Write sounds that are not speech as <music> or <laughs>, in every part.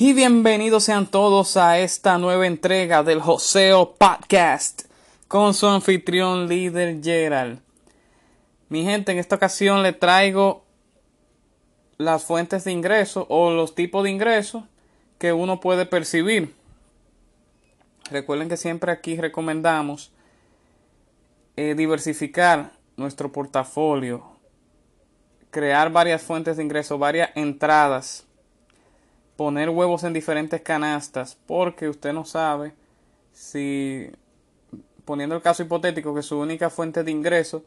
Y bienvenidos sean todos a esta nueva entrega del Joseo Podcast con su anfitrión líder Gerald. Mi gente, en esta ocasión le traigo las fuentes de ingreso o los tipos de ingresos que uno puede percibir. Recuerden que siempre aquí recomendamos eh, diversificar nuestro portafolio, crear varias fuentes de ingreso, varias entradas poner huevos en diferentes canastas porque usted no sabe si, poniendo el caso hipotético, que su única fuente de ingreso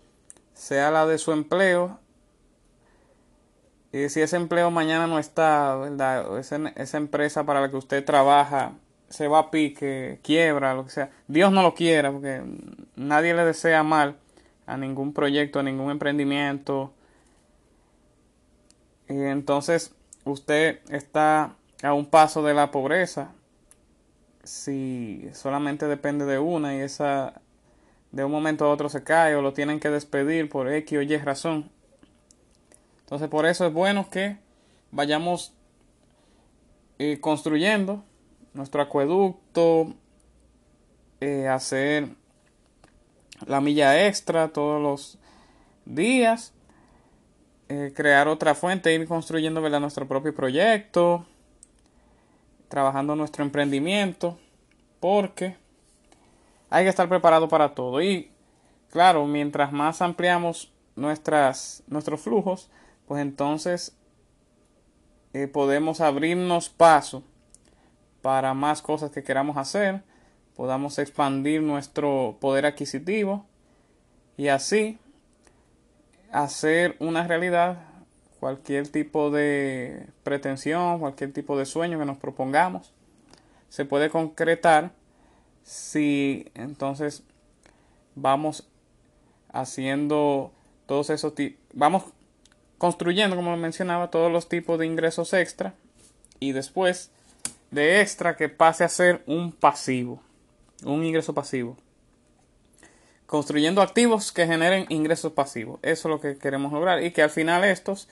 sea la de su empleo, y si ese empleo mañana no está, ¿verdad? Esa, esa empresa para la que usted trabaja se va a pique, quiebra, lo que sea. Dios no lo quiera, porque nadie le desea mal a ningún proyecto, a ningún emprendimiento. Y entonces usted está a un paso de la pobreza si solamente depende de una y esa de un momento a otro se cae o lo tienen que despedir por X o Y razón. Entonces por eso es bueno que vayamos eh, construyendo nuestro acueducto, eh, hacer la milla extra todos los días, eh, crear otra fuente, ir construyendo nuestro propio proyecto, trabajando nuestro emprendimiento, porque hay que estar preparado para todo. Y claro, mientras más ampliamos nuestras, nuestros flujos, pues entonces eh, podemos abrirnos paso para más cosas que queramos hacer, podamos expandir nuestro poder adquisitivo y así hacer una realidad cualquier tipo de pretensión, cualquier tipo de sueño que nos propongamos, se puede concretar si entonces vamos haciendo todos esos vamos construyendo, como mencionaba, todos los tipos de ingresos extra y después de extra que pase a ser un pasivo, un ingreso pasivo. Construyendo activos que generen ingresos pasivos. Eso es lo que queremos lograr. Y que al final estos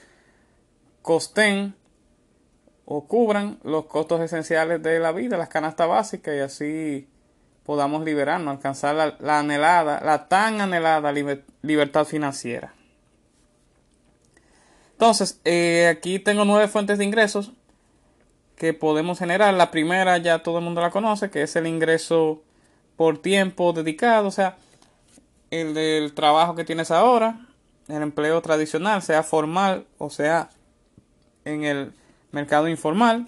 costen o cubran los costos esenciales de la vida, las canastas básicas y así podamos liberarnos, alcanzar la, anhelada, la tan anhelada libertad financiera. Entonces, eh, aquí tengo nueve fuentes de ingresos que podemos generar. La primera ya todo el mundo la conoce, que es el ingreso por tiempo dedicado, o sea, el del trabajo que tienes ahora, el empleo tradicional, sea formal o sea en el mercado informal.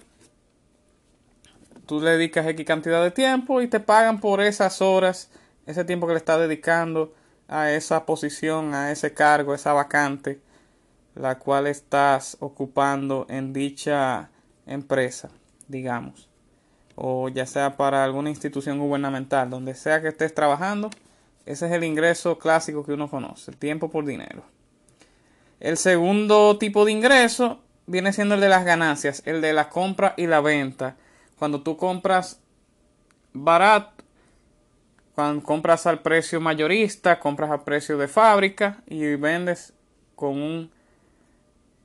Tú le dedicas X cantidad de tiempo y te pagan por esas horas, ese tiempo que le estás dedicando a esa posición, a ese cargo, a esa vacante, la cual estás ocupando en dicha empresa, digamos, o ya sea para alguna institución gubernamental, donde sea que estés trabajando, ese es el ingreso clásico que uno conoce, tiempo por dinero. El segundo tipo de ingreso viene siendo el de las ganancias, el de la compra y la venta. Cuando tú compras barato, cuando compras al precio mayorista, compras a precio de fábrica y vendes con un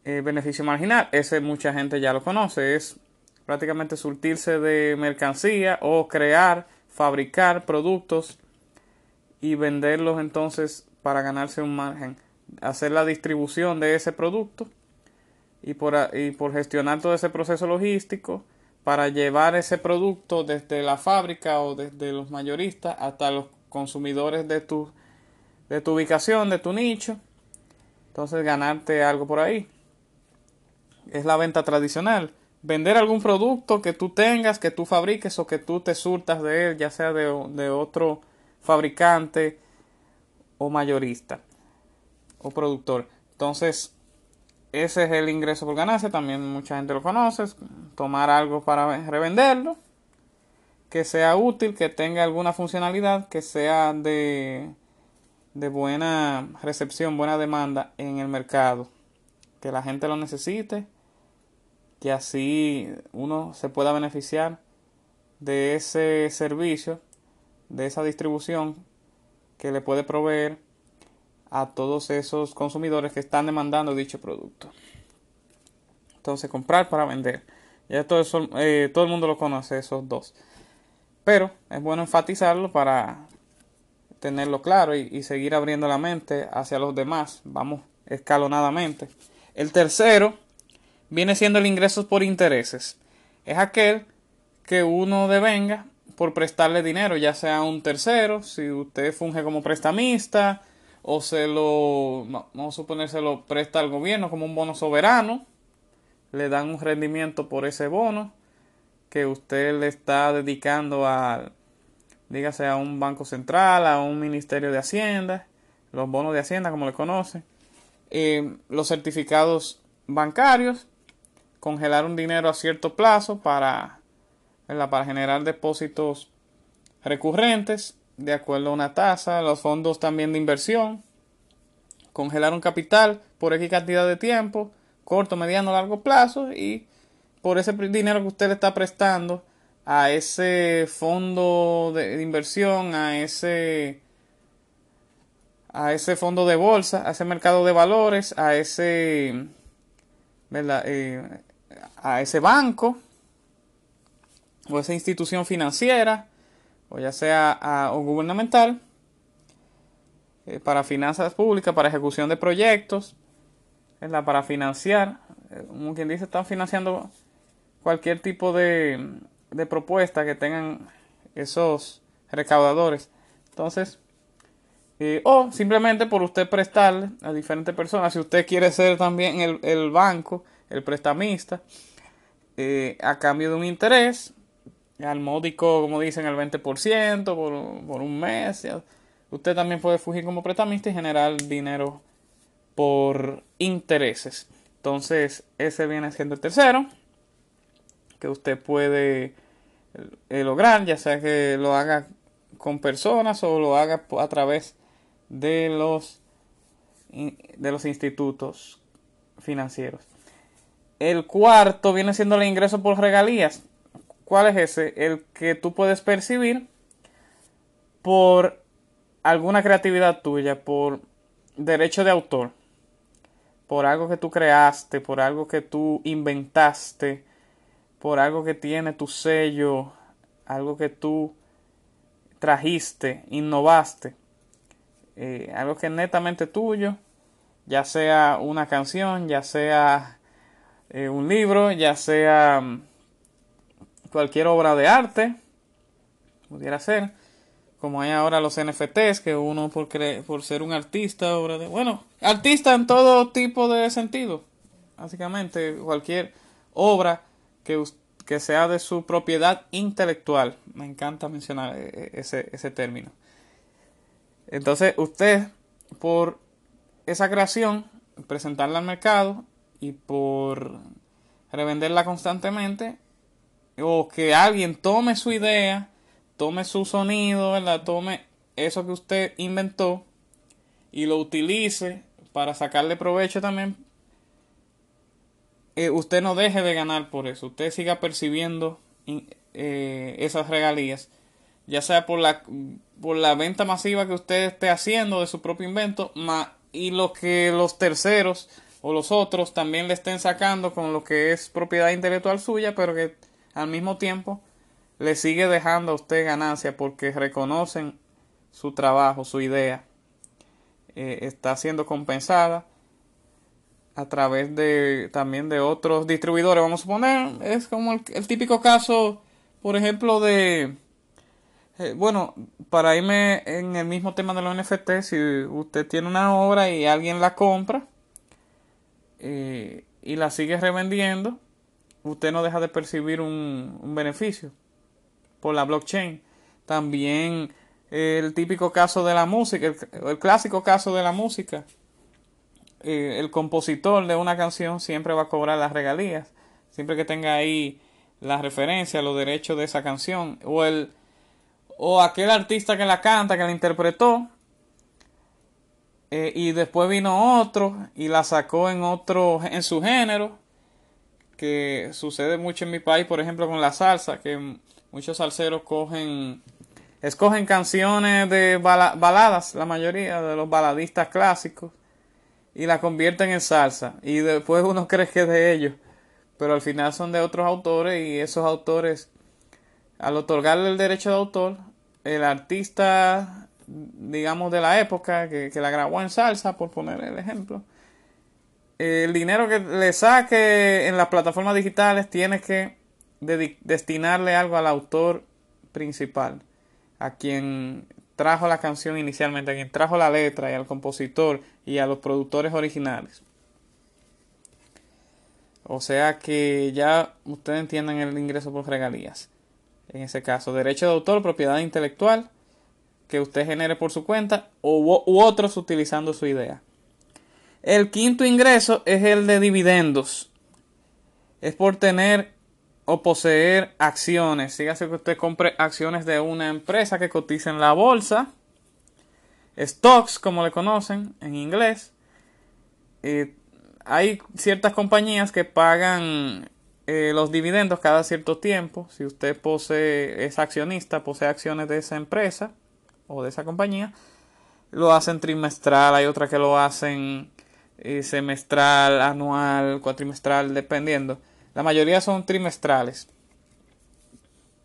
eh, beneficio marginal. Ese mucha gente ya lo conoce. Es prácticamente surtirse de mercancía o crear, fabricar productos y venderlos entonces para ganarse un margen. Hacer la distribución de ese producto y por, y por gestionar todo ese proceso logístico para llevar ese producto desde la fábrica o desde los mayoristas hasta los consumidores de tu, de tu ubicación, de tu nicho. Entonces ganarte algo por ahí. Es la venta tradicional. Vender algún producto que tú tengas, que tú fabriques o que tú te surtas de él, ya sea de, de otro fabricante o mayorista o productor. Entonces, ese es el ingreso por ganancia, también mucha gente lo conoce, tomar algo para revenderlo, que sea útil, que tenga alguna funcionalidad, que sea de, de buena recepción, buena demanda en el mercado, que la gente lo necesite, que así uno se pueda beneficiar de ese servicio, de esa distribución que le puede proveer a todos esos consumidores que están demandando dicho producto. Entonces, comprar para vender. Ya todo, eso, eh, todo el mundo lo conoce, esos dos. Pero es bueno enfatizarlo para tenerlo claro y, seguir abriendo la mente hacia los demás. Vamos escalonadamente. El tercero viene siendo el ingresos por intereses. Es aquel que uno devenga por prestarle dinero, ya sea a un tercero, si usted funge como prestamista, o se lo, vamos a suponer, se lo presta al gobierno como un bono soberano, le dan un rendimiento por ese bono que usted le está dedicando a, dígase, a un banco central, a un ministerio de Hacienda, los bonos de Hacienda, como le conocen, eh, los certificados bancarios, congelar un dinero a cierto plazo para, para generar depósitos recurrentes de acuerdo a una tasa, los fondos también de inversión, congelar un capital por X cantidad de tiempo, corto, mediano, largo plazo y por ese dinero que usted le está prestando a ese fondo de, inversión, a ese a ese fondo de bolsa, a ese mercado de valores, a ese eh, a ese banco o esa institución financiera o ya sea o gubernamental eh, para finanzas públicas, para ejecución de proyectos, la para financiar, eh, como quien dice, están financiando cualquier tipo de, de propuesta que tengan esos recaudadores. Entonces, eh, o simplemente por usted prestarle a diferentes personas, si usted quiere ser también el, el banco, el prestamista, a cambio de un interés, al módico, como dicen, el 20% por, por un mes. Usted también puede fugir como prestamista y generar dinero por intereses. Entonces, ese viene siendo el tercero que usted puede eh, lograr, ya sea que lo haga con personas o lo haga a través de los de los institutos financieros. El cuarto viene siendo el ingreso por regalías. ¿Cuál es ese? El que tú puedes percibir por alguna creatividad tuya, por derecho de autor, por algo que tú creaste, por algo que tú inventaste, por algo que tiene tu sello, algo que tú trajiste, innovaste, eh, algo que es netamente tuyo, ya sea una canción, ya sea eh, un libro, ya sea mm, cualquier obra de arte, pudiera ser, como hay ahora los NFTs, que uno por, por ser un artista, obra de, bueno, artista en todo tipo de sentido, básicamente cualquier obra que, que sea de su propiedad intelectual, me encanta mencionar e, e, ese, ese término. Entonces usted, por esa creación, presentarla al mercado y por revenderla constantemente, o que alguien tome su idea, tome su sonido, ¿verdad? Tome eso que usted inventó y lo utilice para sacarle provecho también. Eh, usted no deje de ganar por eso. Usted siga percibiendo eh, esas regalías, ya sea por la, por la venta masiva que usted esté haciendo de su propio invento, y lo que los terceros o los otros también le estén sacando con lo que es propiedad intelectual suya, pero que al mismo tiempo le sigue dejando a usted ganancia porque reconocen su trabajo, su idea. Eh, está siendo compensada a través de también de otros distribuidores. Vamos a suponer, es como el, típico caso, por ejemplo, de... Eh, bueno, para irme en el mismo tema de los NFT, si usted tiene una obra y alguien la compra eh, y la sigue revendiendo, usted no deja de percibir un, beneficio por la blockchain. También el típico caso de la música, el, clásico caso de la música. Eh, el compositor de una canción siempre va a cobrar las regalías, siempre que tenga ahí la referencia, los derechos de esa canción, o el o aquel artista que la canta, que la interpretó, eh, y después vino otro y la sacó en otro, en su género, que sucede mucho en mi país, por ejemplo, con la salsa, que muchos salseros cogen, escogen canciones de baladas, la mayoría de los baladistas clásicos, y la convierten en salsa, y después uno <laughs> cree que es de ellos, pero al final son de otros autores y esos autores, al otorgarle el derecho de autor, el artista, digamos, de la época que, que la grabó en salsa, por poner el ejemplo, el dinero que le saque en las plataformas digitales tiene que destinarle algo al autor principal, a quien trajo la canción inicialmente, a quien trajo la letra y al compositor y a los productores originales. O sea que ya ustedes entiendan el ingreso por regalías. En ese caso, derecho de autor, propiedad intelectual que usted genere por su cuenta u, u otros utilizando su idea. El quinto ingreso es el de dividendos. Es por tener o poseer acciones. Sígase que usted compre acciones de una empresa que cotiza en la bolsa. Stocks, como le conocen en inglés. hay ciertas compañías que pagan eh, los dividendos cada cierto tiempo. Si usted posee, es accionista, posee acciones de esa empresa o de esa compañía, lo hacen trimestral. Hay otras que lo hacen eh, semestral, anual, cuatrimestral, dependiendo. La mayoría son trimestrales,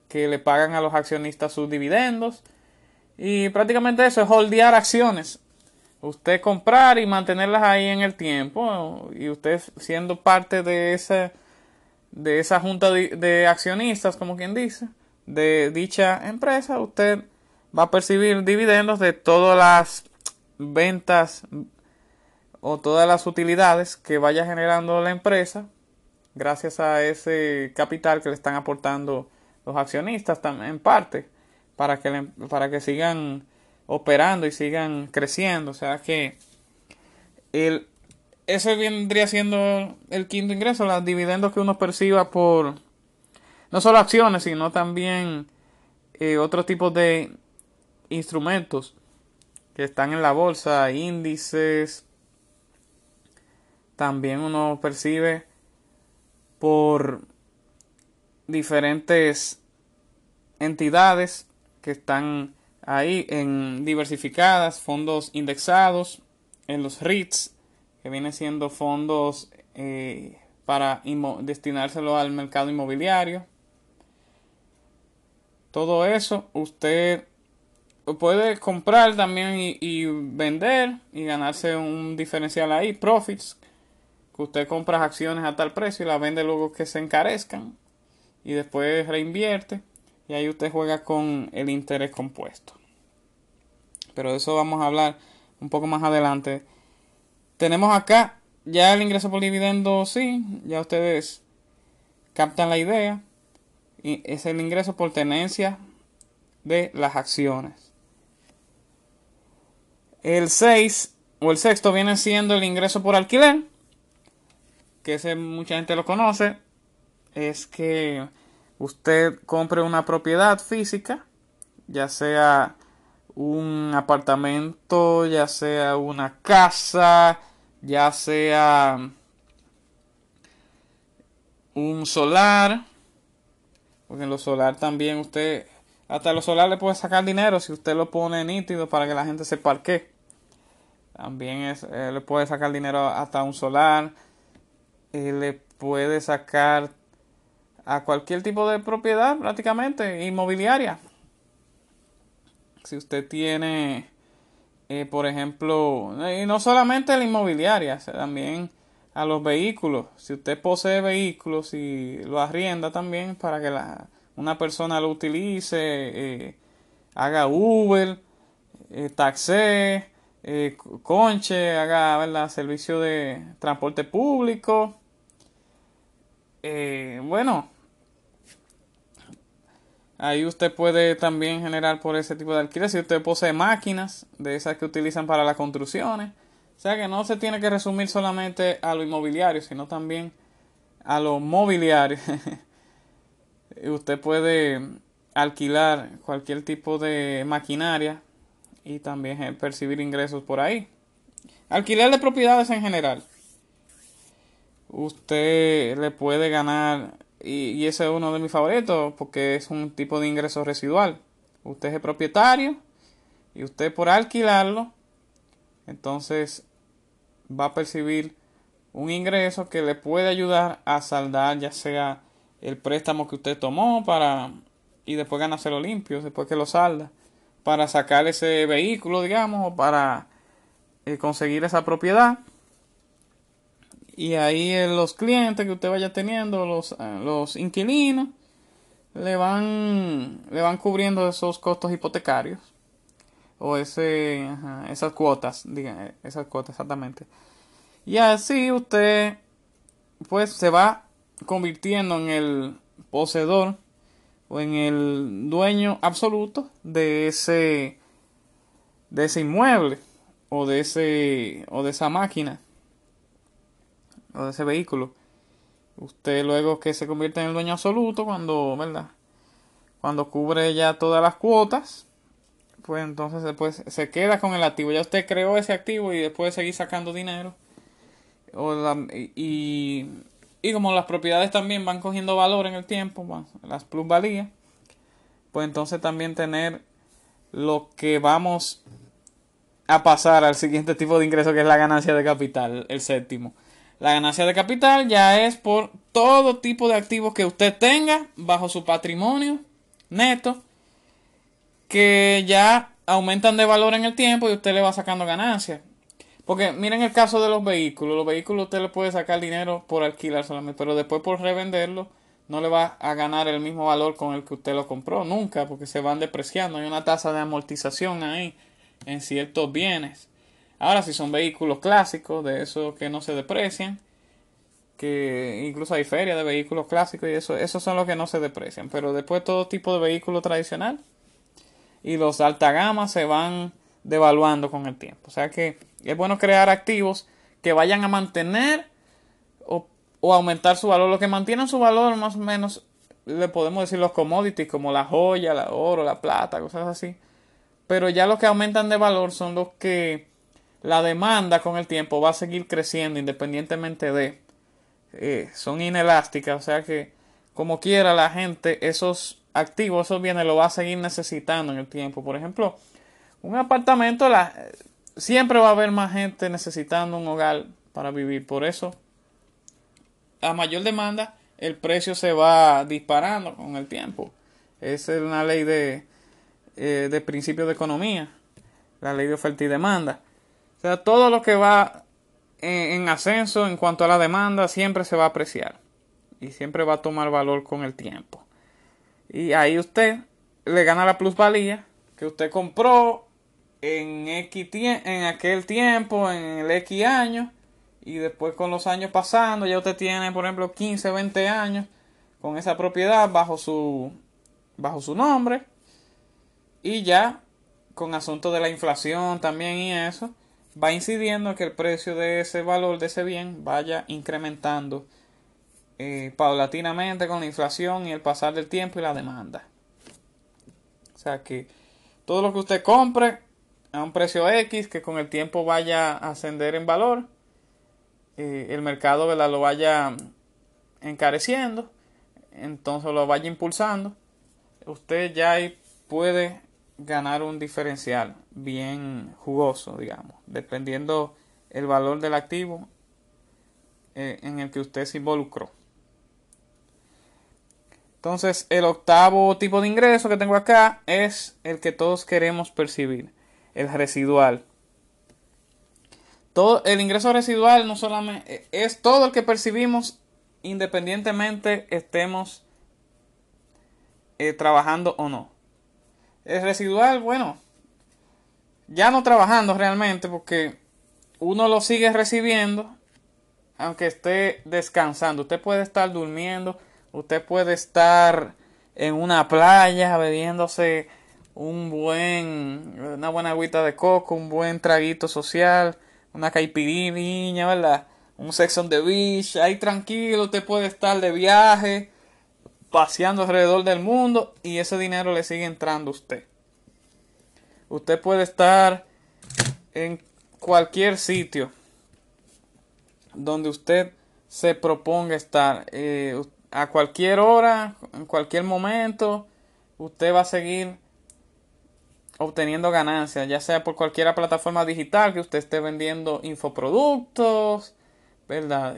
que le pagan a los accionistas sus dividendos. Y prácticamente eso es holdear acciones. Usted comprar y mantenerlas ahí en el tiempo. Y usted siendo parte de esa, de esa junta de accionistas, como quien dice, de dicha empresa, usted va a percibir dividendos de todas las ventas o todas las utilidades que vaya generando la empresa gracias a ese capital que le están aportando los accionistas en parte para que, para que sigan operando y sigan creciendo. O sea que el, ese vendría siendo el quinto ingreso, los dividendos que uno perciba por no solo acciones, sino también eh, otros tipos de instrumentos que están en la bolsa, índices, también uno percibe por diferentes entidades que están ahí en diversificadas, fondos indexados, en los REITs, que vienen siendo fondos eh, para destinárselo al mercado inmobiliario. Todo eso usted puede comprar también y, y, vender y ganarse un diferencial ahí, profits, que usted compra acciones a tal precio y las vende luego que se encarezcan y después reinvierte y ahí usted juega con el interés compuesto. Pero de eso vamos a hablar un poco más adelante. Tenemos acá ya el ingreso por dividendo, sí, ya ustedes captan la idea. Y es el ingreso por tenencia de las acciones. El 6 o el sexto viene siendo el ingreso por alquiler que ese mucha gente lo conoce, es que usted compre una propiedad física, ya sea un apartamento, ya sea una casa, ya sea un solar, porque en lo solar también usted, hasta lo solar le puede sacar dinero si usted lo pone nítido para que la gente se parque. También es, eh, le puede sacar dinero hasta un solar eh, le puede sacar a cualquier tipo de propiedad prácticamente inmobiliaria. Si usted tiene, eh, por ejemplo, y no solamente la inmobiliaria, también a los vehículos. Si usted posee vehículos y lo arrienda también para que la, una persona lo utilice, eh, haga Uber, taxi, conche, haga servicio de transporte público eh, bueno, ahí usted puede también generar por ese tipo de alquiler. Si usted posee máquinas de esas que utilizan para las construcciones. O sea que no se tiene que resumir solamente a lo inmobiliario, sino también a lo mobiliario. <laughs> usted puede alquilar cualquier tipo de maquinaria y también percibir ingresos por ahí. Alquiler de propiedades en general usted le puede ganar, y, ese es uno de mis favoritos, porque es un tipo de ingreso residual. Usted es el propietario y usted por alquilarlo, entonces va a percibir un ingreso que le puede ayudar a saldar ya sea el préstamo que usted tomó para y después ganárselo limpio, después que lo salda, para sacar ese vehículo, digamos, o para eh, conseguir esa propiedad. Y ahí eh, los clientes que usted vaya teniendo, los, eh, los inquilinos, le van, le van cubriendo esos costos hipotecarios. O ese, esas cuotas, digan, esas cuotas exactamente. Y así usted, pues, se va convirtiendo en el poseedor o en el dueño absoluto de ese, de ese inmueble o de ese, o de esa máquina o de ese vehículo. Usted luego que se convierte en el dueño absoluto cuando, ¿verdad? Cuando cubre ya todas las cuotas, pues entonces después se queda con el activo. Ya usted creó ese activo y después seguir sacando dinero. O y, y, como las propiedades también van cogiendo valor en el tiempo, las plusvalías, pues entonces también tener lo que vamos a pasar al siguiente tipo de ingreso que es la ganancia de capital, el séptimo. La ganancia de capital ya es por todo tipo de activos que usted tenga bajo su patrimonio neto que ya aumentan de valor en el tiempo y usted le va sacando ganancias. Porque miren el caso de los vehículos. Los vehículos usted le puede sacar dinero por alquilar solamente, pero después por revenderlo no le va a ganar el mismo valor con el que usted lo compró. Nunca, porque se van depreciando. Hay una tasa de amortización ahí en ciertos bienes. Ahora, si son vehículos clásicos, de esos que no se deprecian, que incluso hay ferias de vehículos clásicos y eso, esos son los que no se deprecian. Pero después todo tipo de vehículo tradicional y los de alta gama se van devaluando con el tiempo. O sea que es bueno crear activos que vayan a mantener o, o aumentar su valor. Lo que mantienen su valor más o menos le podemos decir los commodities como la joya, la oro, la plata, cosas así. Pero ya los que aumentan de valor son los que la demanda con el tiempo va a seguir creciendo independientemente de eh, son inelásticas o sea que como quiera la gente esos activos esos bienes lo va a seguir necesitando en el tiempo. Por ejemplo un apartamento la, siempre va a haber más gente necesitando un hogar para vivir. Por eso a mayor demanda el precio se va disparando con el tiempo. Esa es una ley de, eh, de principio de economía la ley de oferta y demanda o sea, todo lo que va en, ascenso en cuanto a la demanda siempre se va a apreciar. Y siempre va a tomar valor con el tiempo. Y ahí usted le gana la plusvalía que usted compró en, en aquel tiempo, en el X año, y después con los años pasando, ya usted tiene, por ejemplo, 15, 20 años con esa propiedad bajo su, bajo su nombre, y ya con asunto de la inflación también y eso, va incidiendo que el precio de ese valor de ese bien vaya incrementando eh, paulatinamente con la inflación y el pasar del tiempo y la demanda. O sea que todo lo que usted compre a un precio X que con el tiempo vaya a ascender en valor, eh, el mercado lo vaya encareciendo, entonces lo vaya impulsando, usted ya puede ganar un diferencial bien jugoso, digamos, dependiendo el valor del activo eh, en el que usted se involucró. Entonces, el octavo tipo de ingreso que tengo acá es el que todos queremos percibir, el residual. Todo el ingreso residual no solamente eh, es todo el que percibimos independientemente estemos eh, trabajando o no. El residual, bueno, ya no trabajando realmente porque uno lo sigue recibiendo aunque esté descansando. Usted puede estar durmiendo, usted puede estar en una playa bebiéndose un buen, una buena agüita de coco, un buen traguito social, una caipirinha, ¿verdad? Un sex on the beach, ahí tranquilo, usted puede estar de viaje, paseando alrededor del mundo y ese dinero le sigue entrando a usted. Usted puede estar en cualquier sitio donde usted se proponga estar. Eh, a cualquier hora, en cualquier momento, usted va a seguir obteniendo ganancias, ya sea por cualquier plataforma digital que usted esté vendiendo infoproductos, ¿verdad?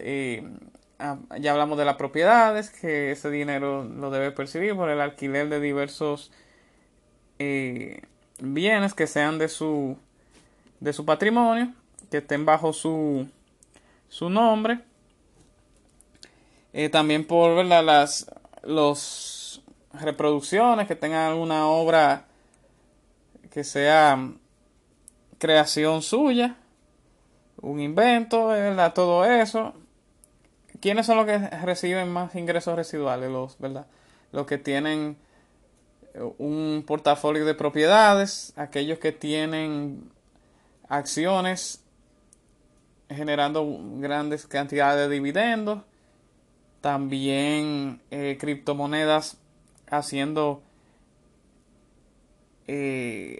Ya hablamos de las propiedades, que ese dinero lo debe percibir por el alquiler de diversos eh, bienes que sean de su, de su patrimonio, que estén bajo su, su nombre. Eh, también por las los reproducciones que tengan alguna obra que sea creación suya, un invento, ¿verdad? todo eso. ¿Quiénes son los que reciben más ingresos residuales? Los, ¿verdad? Los que tienen un portafolio de propiedades, aquellos que tienen acciones generando grandes cantidades de dividendos, también eh, criptomonedas haciendo eh,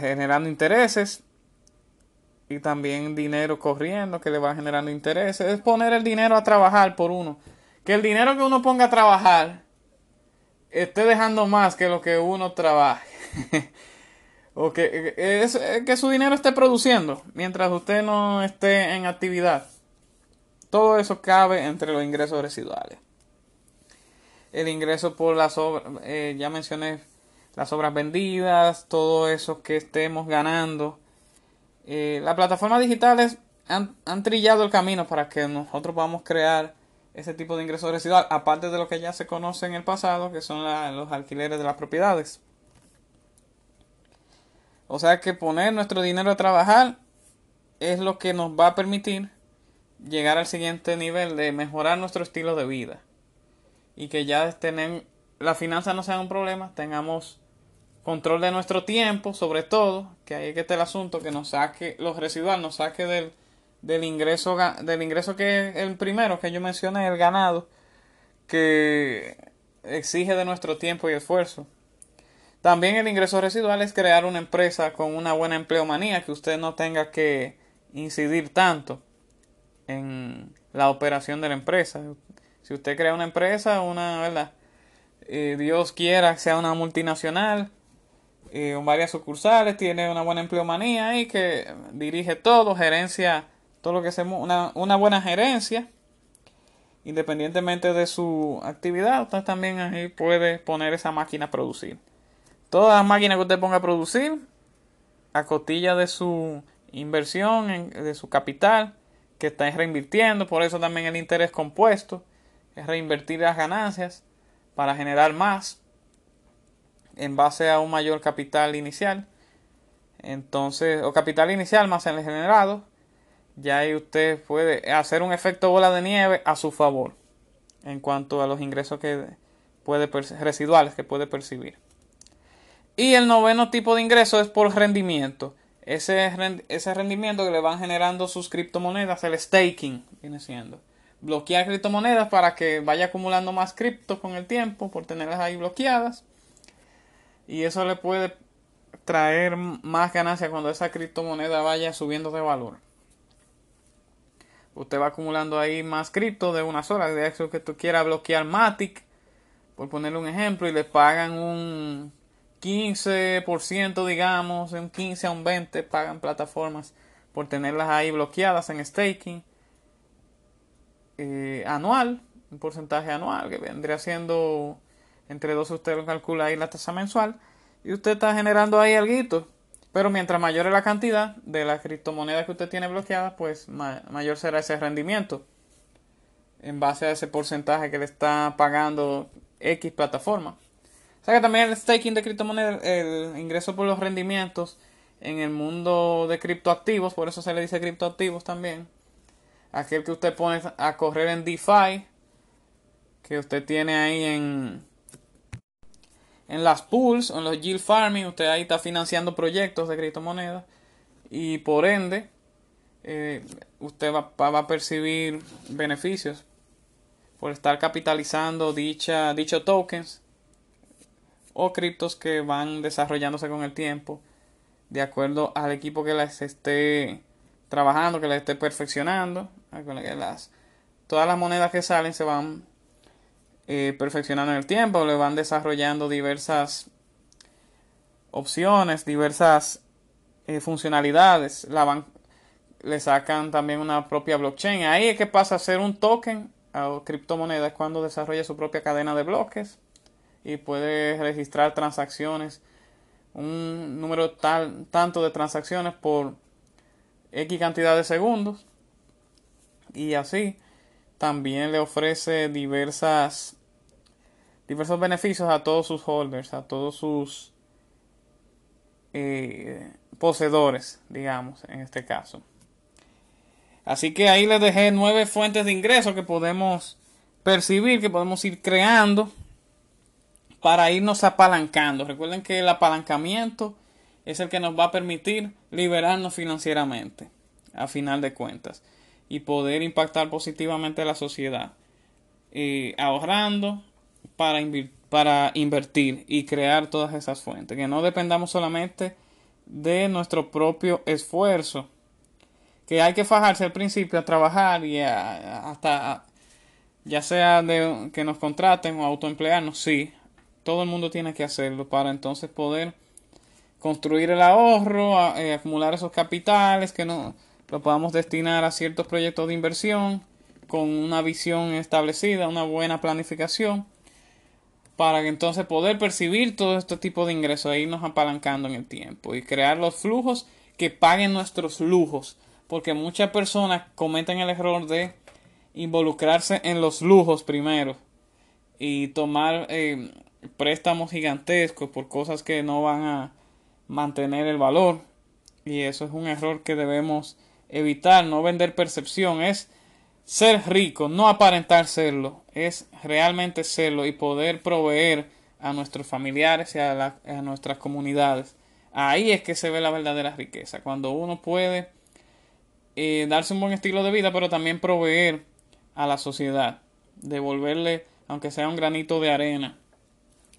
generando intereses y también dinero corriendo que le va generando intereses es poner el dinero a trabajar por uno que el dinero que uno ponga a trabajar esté dejando más que lo que uno trabaje. <laughs> o que, es, que su dinero esté produciendo mientras usted no esté en actividad. Todo eso cabe entre los ingresos residuales. El ingreso por las obras, eh, ya mencioné las obras vendidas, todo eso que estemos ganando. Eh, las plataformas digitales han, han trillado el camino para que nosotros podamos crear ese tipo de ingreso residual, aparte de lo que ya se conoce en el pasado, que son los alquileres de las propiedades. O sea que poner nuestro dinero a trabajar es lo que nos va a permitir llegar al siguiente nivel de mejorar nuestro estilo de vida. Y que ya tener, la finanza no sea un problema, tengamos control de nuestro tiempo, sobre todo, que ahí es que está el asunto, que nos saque los residuales, nos saque del, del ingreso, del ingreso que es el primero que yo mencioné, el ganado, que exige de nuestro tiempo y esfuerzo. También el ingreso residual es crear una empresa con una buena empleomanía, que usted no tenga que incidir tanto en la operación de la empresa. Si usted crea una empresa, una, ¿verdad? Eh, Dios quiera que sea una multinacional, eh, varias sucursales, tiene una buena empleomanía y que dirige todo, gerencia todo lo que hacemos, una, una buena gerencia, independientemente de su actividad, usted también ahí puede poner esa máquina a producir. Todas las máquinas que usted ponga a producir, a costilla de su inversión, de su capital, que está reinvirtiendo, por eso también el interés compuesto, es reinvertir las ganancias para generar más en base a un mayor capital inicial. Entonces, o capital inicial más el generado, ya ahí usted puede hacer un efecto bola de nieve a su favor en cuanto a los ingresos que puede residuales que puede percibir. Y el noveno tipo de ingreso es por rendimiento. Ese, ese rendimiento que le van generando sus criptomonedas, el staking viene siendo. Bloquear criptomonedas para que vaya acumulando más cripto con el tiempo por tenerlas ahí bloqueadas. Y eso le puede traer más ganancia cuando esa criptomoneda vaya subiendo de valor usted va acumulando ahí más cripto de una sola. De eso que tú quieras bloquear Matic, por ponerle un ejemplo, y le pagan un 15%, digamos, un 15 a un 20, pagan plataformas por tenerlas ahí bloqueadas en staking eh, anual, un porcentaje anual que vendría siendo entre dos, usted lo calcula ahí la tasa mensual y usted está generando ahí algo pero mientras mayor es la cantidad de las criptomonedas que usted tiene bloqueadas, pues mayor será ese rendimiento en base a ese porcentaje que le está pagando X plataforma. O sea que también el staking de criptomonedas, el ingreso por los rendimientos en el mundo de criptoactivos, por eso se le dice criptoactivos también. Aquel que usted pone a correr en DeFi, que usted tiene ahí en, en las pools, en los yield farming, usted ahí está financiando proyectos de criptomonedas y por ende eh, usted va, a percibir beneficios por estar capitalizando dicha, dichos tokens o criptos que van desarrollándose con el tiempo de acuerdo al equipo que las esté trabajando, que las esté perfeccionando, todas las monedas que salen se van eh, perfeccionando el tiempo, le van desarrollando diversas opciones, diversas eh, funcionalidades, la van le sacan también una propia blockchain. Ahí es que pasa a ser un token a criptomonedas cuando desarrolla su propia cadena de bloques y puede registrar transacciones, un número tal, tanto de transacciones por X cantidad de segundos y así también le ofrece diversas diversos beneficios a todos sus holders, a todos sus eh, poseedores, digamos, en este caso. Así que ahí les dejé nueve fuentes de ingresos que podemos percibir, que podemos ir creando para irnos apalancando. Recuerden que el apalancamiento es el que nos va a permitir liberarnos financieramente, a final de cuentas, y poder impactar positivamente a la sociedad, eh, ahorrando para, para invertir y crear todas esas fuentes, que no dependamos solamente de nuestro propio esfuerzo, que hay que fajarse al principio a trabajar y hasta ya sea de que nos contraten o autoemplearnos, sí, todo el mundo tiene que hacerlo para entonces poder construir el ahorro, eh, acumular esos capitales que no lo podamos destinar a ciertos proyectos de inversión con una visión establecida, una buena planificación para que entonces poder percibir todo este tipo de ingresos e irnos apalancando en el tiempo y crear los flujos que paguen nuestros lujos porque muchas personas cometen el error de involucrarse en los lujos primero y tomar eh, préstamos gigantescos por cosas que no van a mantener el valor y eso es un error que debemos evitar, no vender percepción, es ser rico, no aparentar serlo, es realmente serlo y poder proveer a nuestros familiares y a, nuestras comunidades. Ahí es que se ve la verdadera riqueza, cuando uno puede eh, darse un buen estilo de vida, pero también proveer a la sociedad, devolverle, aunque sea un granito de arena,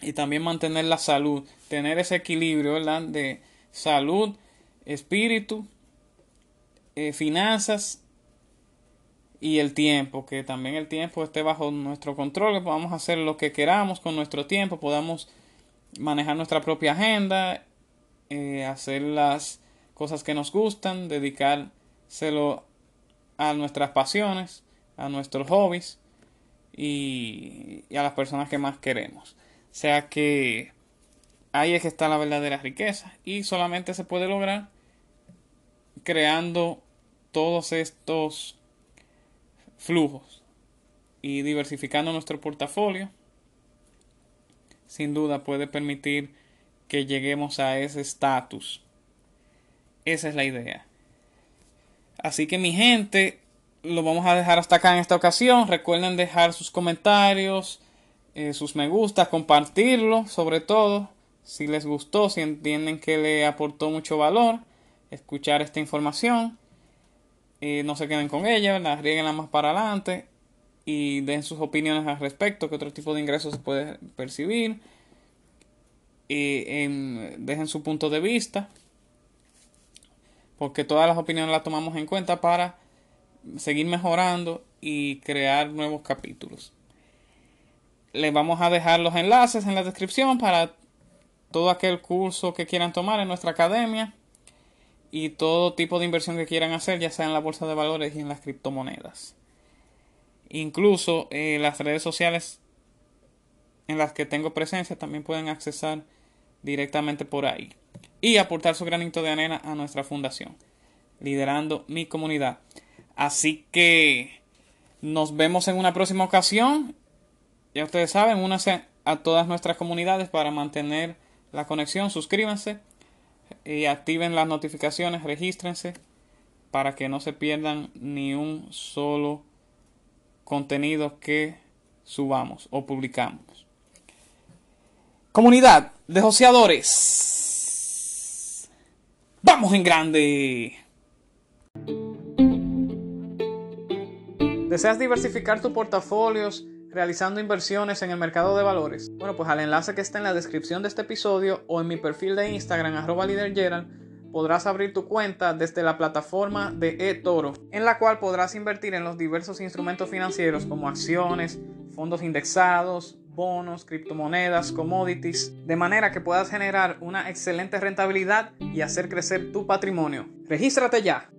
y también mantener la salud, tener ese equilibrio ¿verdad? de salud, espíritu, eh, finanzas y el tiempo, que también el tiempo esté bajo nuestro control, que podamos hacer lo que queramos con nuestro tiempo, podamos manejar nuestra propia agenda, eh, hacer las cosas que nos gustan, dedicárselo a nuestras pasiones, a nuestros hobbies y a las personas que más queremos. O sea que ahí es que está la verdadera riqueza y solamente se puede lograr creando todos estos flujos y diversificando nuestro portafolio. Sin duda puede permitir que lleguemos a ese estatus. Esa es la idea. Así que mi gente, lo vamos a dejar hasta acá en esta ocasión. Recuerden dejar sus comentarios, eh, sus me gusta, compartirlo sobre todo si les gustó, si entienden que le aportó mucho valor escuchar esta información. Eh, no se queden con ella, la la más para adelante y den sus opiniones al respecto, que otro tipo de ingresos se puede percibir. Y dejen su punto de vista, porque todas las opiniones las tomamos en cuenta para seguir mejorando y crear nuevos capítulos les vamos a dejar los enlaces en la descripción para todo aquel curso que quieran tomar en nuestra academia y todo tipo de inversión que quieran hacer, ya sea en la bolsa de valores y en las criptomonedas. Incluso eh, las redes sociales en las que tengo presencia también pueden accesar directamente por ahí y aportar su granito de arena a nuestra fundación, liderando mi comunidad. Así que nos vemos en una próxima ocasión ya ustedes saben, únanse a todas nuestras comunidades para mantener la conexión. Suscríbanse y activen las notificaciones, regístrense para que no se pierdan ni un solo contenido que subamos o publicamos. Comunidad de joseadores. Vamos en grande. ¿Deseas diversificar tu portafolios? Realizando inversiones en el mercado de valores? Bueno, pues al enlace que está en la descripción de este episodio o en mi perfil de Instagram, arroba podrás abrir tu cuenta desde la plataforma de eToro, en la cual podrás invertir en los diversos instrumentos financieros como acciones, fondos indexados, bonos, criptomonedas, commodities, de manera que puedas generar una excelente rentabilidad y hacer crecer tu patrimonio. Regístrate ya